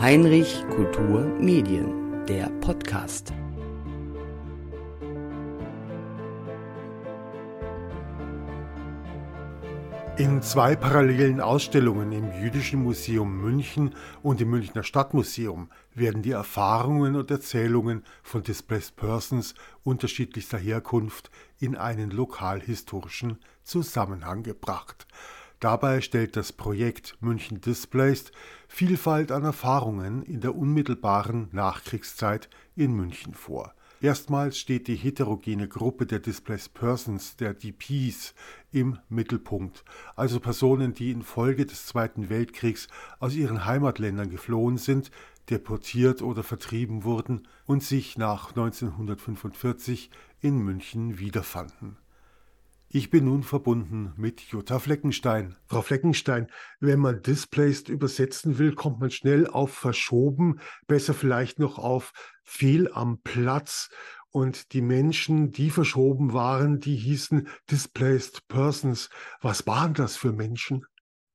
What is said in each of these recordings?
Heinrich Kultur Medien, der Podcast. In zwei parallelen Ausstellungen im Jüdischen Museum München und im Münchner Stadtmuseum werden die Erfahrungen und Erzählungen von Displaced Persons unterschiedlichster Herkunft in einen lokalhistorischen Zusammenhang gebracht. Dabei stellt das Projekt München Displaced Vielfalt an Erfahrungen in der unmittelbaren Nachkriegszeit in München vor. Erstmals steht die heterogene Gruppe der Displaced Persons, der DPs, im Mittelpunkt, also Personen, die infolge des Zweiten Weltkriegs aus ihren Heimatländern geflohen sind, deportiert oder vertrieben wurden und sich nach 1945 in München wiederfanden. Ich bin nun verbunden mit Jutta Fleckenstein. Frau Fleckenstein, wenn man displaced übersetzen will, kommt man schnell auf verschoben, besser vielleicht noch auf fehl am Platz. Und die Menschen, die verschoben waren, die hießen displaced persons. Was waren das für Menschen?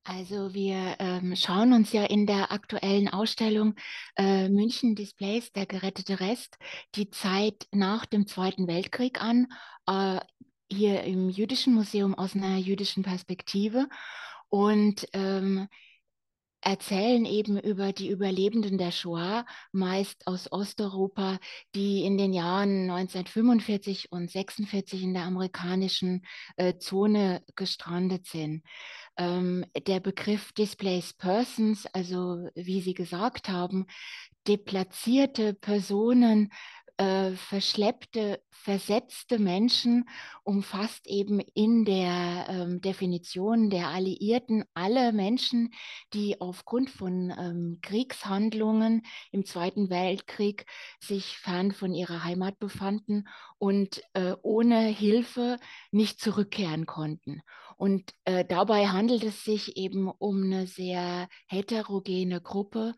Also wir ähm, schauen uns ja in der aktuellen Ausstellung äh, München Displays, der gerettete Rest, die Zeit nach dem Zweiten Weltkrieg an. Äh, hier im Jüdischen Museum aus einer jüdischen Perspektive und ähm, erzählen eben über die Überlebenden der Shoah, meist aus Osteuropa, die in den Jahren 1945 und 46 in der amerikanischen äh, Zone gestrandet sind. Ähm, der Begriff Displaced Persons, also wie Sie gesagt haben, deplatzierte Personen äh, verschleppte, versetzte Menschen umfasst eben in der ähm, Definition der Alliierten alle Menschen, die aufgrund von ähm, Kriegshandlungen im Zweiten Weltkrieg sich fern von ihrer Heimat befanden und äh, ohne Hilfe nicht zurückkehren konnten. Und äh, dabei handelt es sich eben um eine sehr heterogene Gruppe,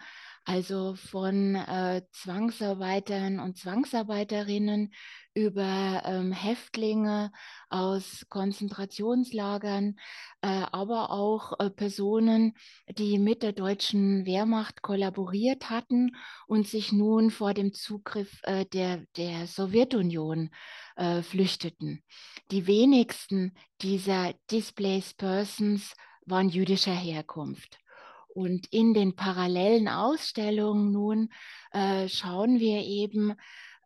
also von äh, Zwangsarbeitern und Zwangsarbeiterinnen über ähm, Häftlinge aus Konzentrationslagern, äh, aber auch äh, Personen, die mit der deutschen Wehrmacht kollaboriert hatten und sich nun vor dem Zugriff äh, der, der Sowjetunion äh, flüchteten. Die wenigsten dieser Displaced Persons waren jüdischer Herkunft. Und in den parallelen Ausstellungen nun äh, schauen wir eben,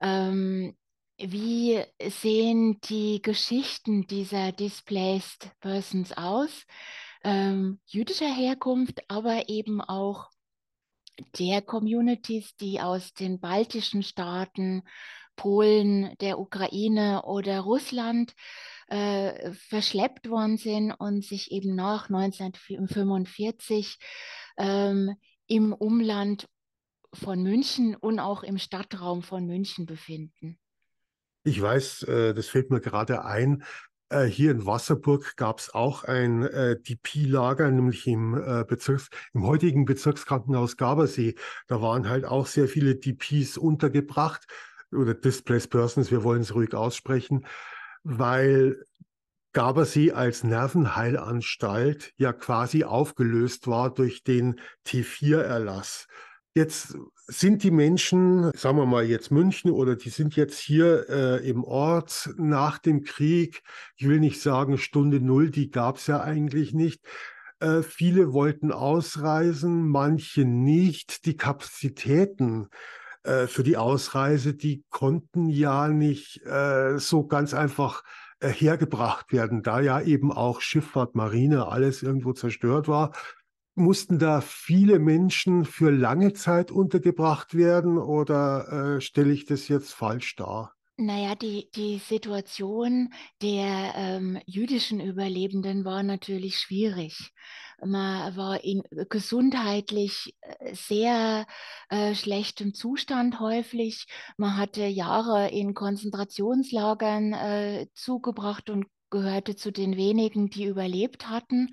ähm, wie sehen die Geschichten dieser Displaced Persons aus, ähm, jüdischer Herkunft, aber eben auch der Communities, die aus den baltischen Staaten, Polen, der Ukraine oder Russland äh, verschleppt worden sind und sich eben nach 1945 ähm, im Umland von München und auch im Stadtraum von München befinden. Ich weiß, äh, das fällt mir gerade ein. Äh, hier in Wasserburg gab es auch ein äh, DP-Lager, nämlich im, äh, Bezirks-, im heutigen Bezirkskrankenhaus Gabersee. Da waren halt auch sehr viele DPs untergebracht oder Displaced Persons, wir wollen es ruhig aussprechen, weil Gabersee als Nervenheilanstalt ja quasi aufgelöst war durch den T4-Erlass. Jetzt sind die Menschen, sagen wir mal jetzt München oder die sind jetzt hier äh, im Ort nach dem Krieg. Ich will nicht sagen Stunde Null, die gab es ja eigentlich nicht. Äh, viele wollten ausreisen, manche nicht. Die Kapazitäten äh, für die Ausreise, die konnten ja nicht äh, so ganz einfach äh, hergebracht werden, da ja eben auch Schifffahrt, Marine, alles irgendwo zerstört war. Mussten da viele Menschen für lange Zeit untergebracht werden oder äh, stelle ich das jetzt falsch dar? Naja, die, die Situation der ähm, jüdischen Überlebenden war natürlich schwierig. Man war in gesundheitlich äh, sehr äh, schlechtem Zustand häufig. Man hatte Jahre in Konzentrationslagern äh, zugebracht und gehörte zu den wenigen, die überlebt hatten.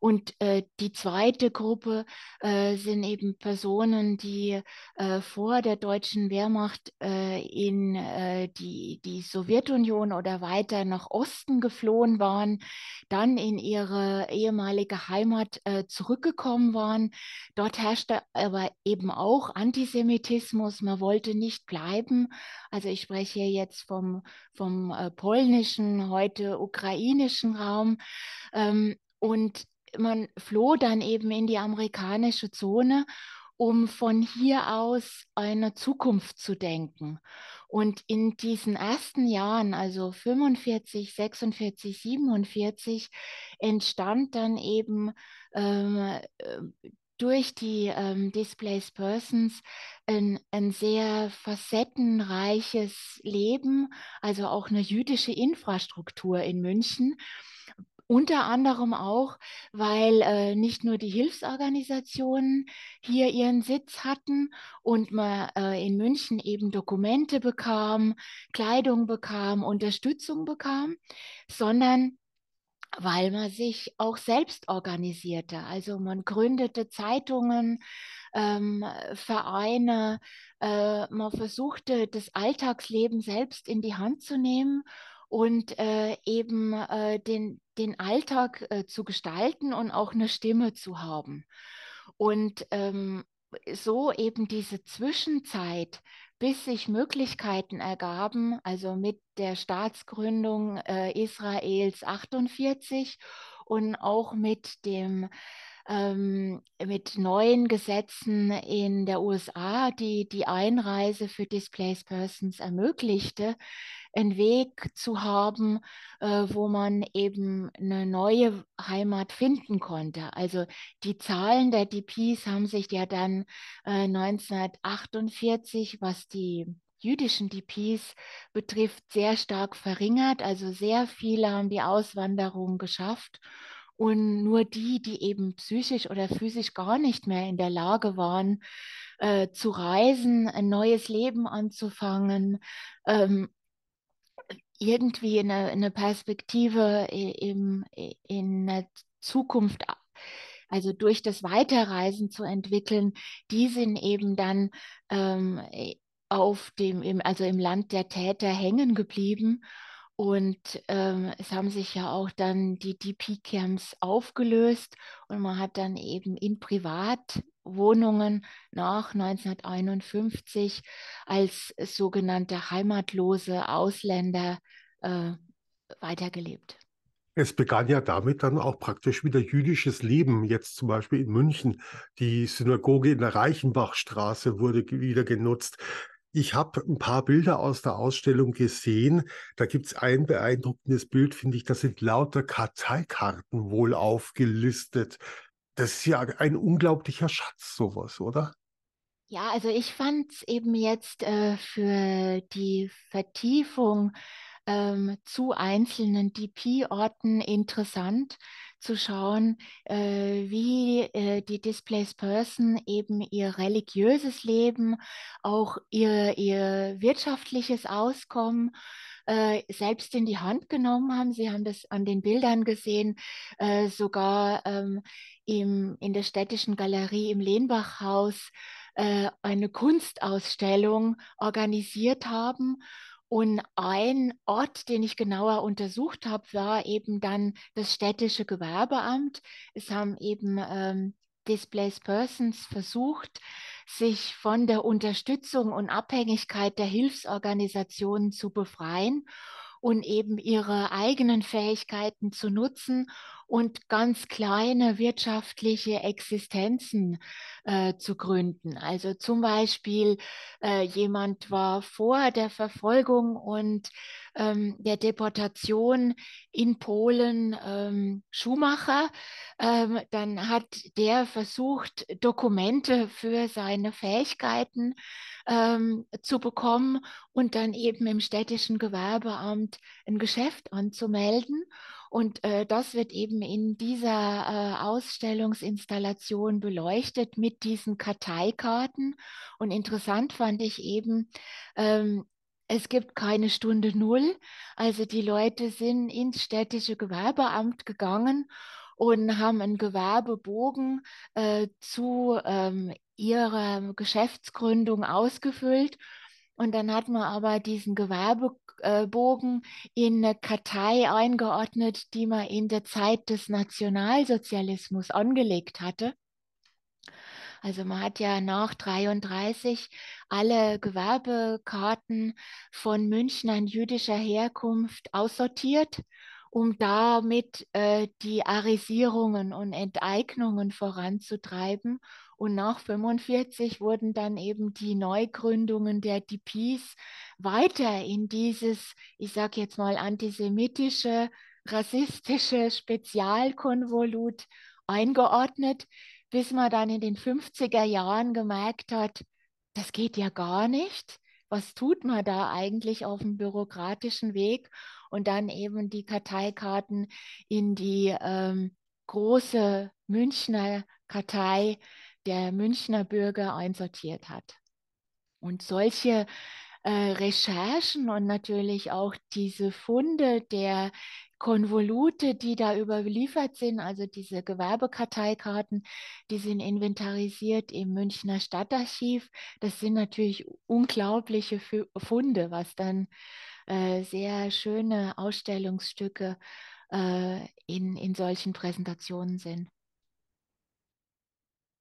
Und äh, die zweite Gruppe äh, sind eben Personen, die äh, vor der deutschen Wehrmacht äh, in äh, die, die Sowjetunion oder weiter nach Osten geflohen waren, dann in ihre ehemalige Heimat äh, zurückgekommen waren. Dort herrschte aber eben auch Antisemitismus. Man wollte nicht bleiben. Also ich spreche hier jetzt vom, vom polnischen, heute ukrainischen Raum. Ähm, und man floh dann eben in die amerikanische Zone, um von hier aus eine Zukunft zu denken. Und in diesen ersten Jahren, also 45, 46, 47, entstand dann eben ähm, durch die ähm, Displaced Persons ein, ein, sehr facettenreiches Leben, also auch eine jüdische Infrastruktur in München. Unter anderem auch, weil äh, nicht nur die Hilfsorganisationen hier ihren Sitz hatten und man äh, in München eben Dokumente bekam, Kleidung bekam, Unterstützung bekam, sondern weil man sich auch selbst organisierte. Also man gründete Zeitungen, ähm, Vereine, äh, man versuchte das Alltagsleben selbst in die Hand zu nehmen und äh, eben äh, den, den Alltag äh, zu gestalten und auch eine Stimme zu haben. Und ähm, so eben diese Zwischenzeit, bis sich Möglichkeiten ergaben, also mit der Staatsgründung äh, Israels 48 und auch mit dem ähm, mit neuen Gesetzen in der USA, die die Einreise für Displaced Persons ermöglichte, einen Weg zu haben, äh, wo man eben eine neue Heimat finden konnte. Also die Zahlen der DPs haben sich ja dann äh, 1948, was die jüdischen DPs betrifft, sehr stark verringert. Also sehr viele haben die Auswanderung geschafft. Und nur die, die eben psychisch oder physisch gar nicht mehr in der Lage waren, äh, zu reisen, ein neues Leben anzufangen, ähm, irgendwie eine, eine Perspektive in, in der Zukunft, also durch das Weiterreisen zu entwickeln, die sind eben dann ähm, auf dem, also im Land der Täter hängen geblieben und ähm, es haben sich ja auch dann die DP-Camps aufgelöst und man hat dann eben in Privatwohnungen nach 1951 als sogenannte heimatlose Ausländer äh, weitergelebt. Es begann ja damit dann auch praktisch wieder jüdisches Leben. Jetzt zum Beispiel in München. Die Synagoge in der Reichenbachstraße wurde wieder genutzt. Ich habe ein paar Bilder aus der Ausstellung gesehen. Da gibt es ein beeindruckendes Bild, finde ich. Da sind lauter Karteikarten wohl aufgelistet. Das ist ja ein unglaublicher Schatz, sowas, oder? Ja, also ich fand es eben jetzt äh, für die Vertiefung ähm, zu einzelnen DP-Orten interessant zu schauen, äh, wie äh, die Displaced Person eben ihr religiöses Leben, auch ihr, ihr wirtschaftliches Auskommen äh, selbst in die Hand genommen haben. Sie haben das an den Bildern gesehen, äh, sogar ähm, im, in der städtischen Galerie im Lehnbachhaus äh, eine Kunstausstellung organisiert haben und ein Ort, den ich genauer untersucht habe, war eben dann das städtische Gewerbeamt. Es haben eben ähm, Displaced Persons versucht, sich von der Unterstützung und Abhängigkeit der Hilfsorganisationen zu befreien und eben ihre eigenen Fähigkeiten zu nutzen und ganz kleine wirtschaftliche Existenzen äh, zu gründen. Also zum Beispiel äh, jemand war vor der Verfolgung und ähm, der Deportation in Polen ähm, Schuhmacher. Ähm, dann hat der versucht, Dokumente für seine Fähigkeiten ähm, zu bekommen und dann eben im städtischen Gewerbeamt ein Geschäft anzumelden. Und äh, das wird eben in dieser äh, Ausstellungsinstallation beleuchtet mit diesen Karteikarten. Und interessant fand ich eben, ähm, es gibt keine Stunde Null. Also die Leute sind ins städtische Gewerbeamt gegangen und haben einen Gewerbebogen äh, zu ähm, ihrer Geschäftsgründung ausgefüllt. Und dann hat man aber diesen Gewerbebogen in eine Kartei eingeordnet, die man in der Zeit des Nationalsozialismus angelegt hatte. Also man hat ja nach 33 alle Gewerbekarten von Münchnern jüdischer Herkunft aussortiert, um damit äh, die Arisierungen und Enteignungen voranzutreiben. Und nach 45 wurden dann eben die Neugründungen der DPs weiter in dieses, ich sage jetzt mal, antisemitische, rassistische Spezialkonvolut eingeordnet, bis man dann in den 50er Jahren gemerkt hat, das geht ja gar nicht. Was tut man da eigentlich auf dem bürokratischen Weg? Und dann eben die Karteikarten in die ähm, große Münchner Kartei der Münchner Bürger einsortiert hat. Und solche äh, Recherchen und natürlich auch diese Funde der Konvolute, die da überliefert sind, also diese Gewerbekarteikarten, die sind inventarisiert im Münchner Stadtarchiv. Das sind natürlich unglaubliche Funde, was dann äh, sehr schöne Ausstellungsstücke äh, in, in solchen Präsentationen sind.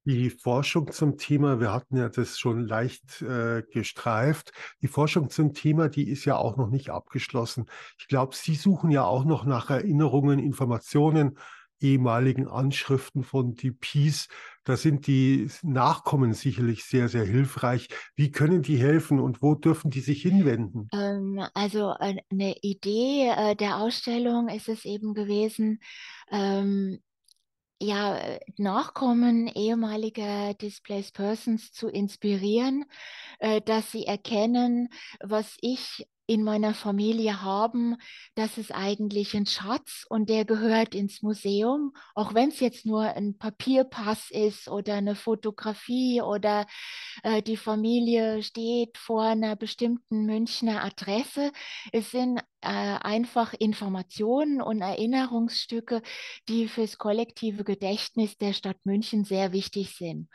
Die Forschung zum Thema, wir hatten ja das schon leicht äh, gestreift, die Forschung zum Thema, die ist ja auch noch nicht abgeschlossen. Ich glaube, Sie suchen ja auch noch nach Erinnerungen, Informationen, ehemaligen Anschriften von DPs. Da sind die Nachkommen sicherlich sehr, sehr hilfreich. Wie können die helfen und wo dürfen die sich hinwenden? Ähm, also äh, eine Idee äh, der Ausstellung ist es eben gewesen, ähm, ja, Nachkommen ehemaliger Displaced Persons zu inspirieren, äh, dass sie erkennen, was ich in meiner Familie haben, das ist eigentlich ein Schatz und der gehört ins Museum, auch wenn es jetzt nur ein Papierpass ist oder eine Fotografie oder äh, die Familie steht vor einer bestimmten Münchner Adresse. Es sind äh, einfach Informationen und Erinnerungsstücke, die fürs kollektive Gedächtnis der Stadt München sehr wichtig sind.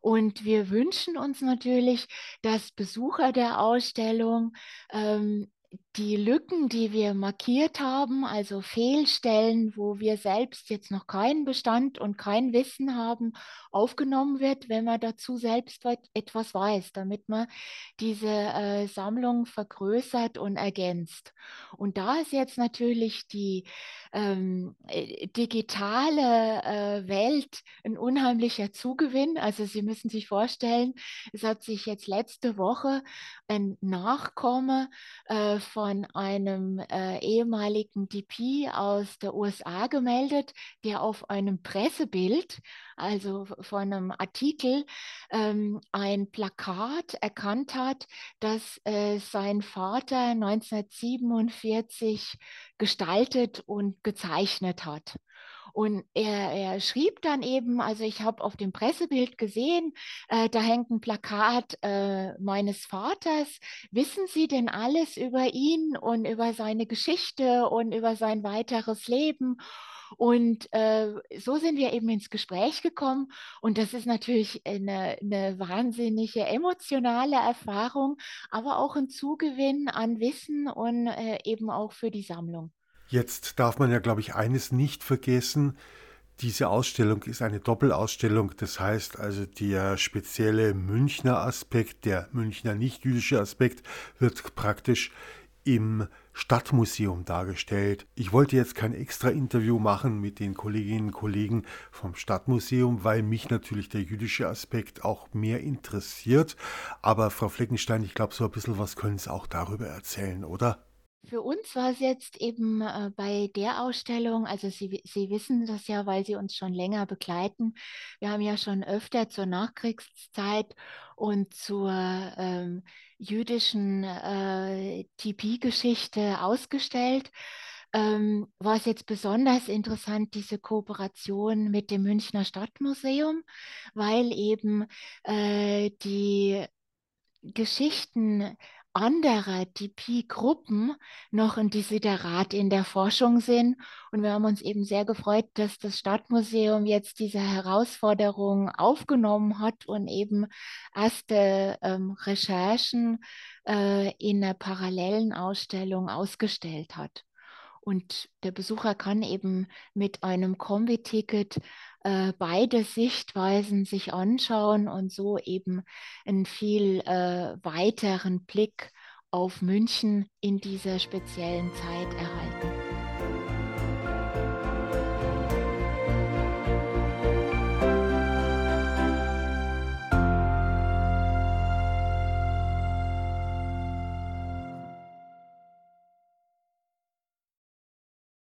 Und wir wünschen uns natürlich, dass Besucher der Ausstellung ähm, die Lücken, die wir markiert haben, also Fehlstellen, wo wir selbst jetzt noch keinen Bestand und kein Wissen haben, aufgenommen wird, wenn man dazu selbst etwas weiß, damit man diese äh, Sammlung vergrößert und ergänzt. Und da ist jetzt natürlich die ähm, äh, digitale äh, Welt ein unheimlicher Zugewinn. Also Sie müssen sich vorstellen, es hat sich jetzt letzte Woche ein Nachkomme äh, von einem äh, ehemaligen DP aus der USA gemeldet, der auf einem Pressebild, also von einem Artikel, ähm, ein Plakat erkannt hat, das äh, sein Vater 1947 gestaltet und gezeichnet hat. Und er, er schrieb dann eben, also ich habe auf dem Pressebild gesehen, äh, da hängt ein Plakat äh, meines Vaters. Wissen Sie denn alles über ihn und über seine Geschichte und über sein weiteres Leben? Und äh, so sind wir eben ins Gespräch gekommen. Und das ist natürlich eine, eine wahnsinnige emotionale Erfahrung, aber auch ein Zugewinn an Wissen und äh, eben auch für die Sammlung. Jetzt darf man ja, glaube ich, eines nicht vergessen. Diese Ausstellung ist eine Doppelausstellung. Das heißt also, der spezielle Münchner Aspekt, der Münchner nicht-jüdische Aspekt, wird praktisch im Stadtmuseum dargestellt. Ich wollte jetzt kein extra Interview machen mit den Kolleginnen und Kollegen vom Stadtmuseum, weil mich natürlich der jüdische Aspekt auch mehr interessiert. Aber Frau Fleckenstein, ich glaube, so ein bisschen was können Sie auch darüber erzählen, oder? Für uns war es jetzt eben äh, bei der Ausstellung, also Sie, Sie wissen das ja, weil Sie uns schon länger begleiten. Wir haben ja schon öfter zur Nachkriegszeit und zur ähm, jüdischen äh, TP-Geschichte ausgestellt. Ähm, war es jetzt besonders interessant, diese Kooperation mit dem Münchner Stadtmuseum, weil eben äh, die Geschichten anderer DP-Gruppen noch ein Desiderat in der Forschung sind. Und wir haben uns eben sehr gefreut, dass das Stadtmuseum jetzt diese Herausforderung aufgenommen hat und eben erste ähm, Recherchen äh, in einer parallelen Ausstellung ausgestellt hat. Und der Besucher kann eben mit einem Kombi-Ticket äh, beide Sichtweisen sich anschauen und so eben einen viel äh, weiteren Blick auf München in dieser speziellen Zeit erhalten.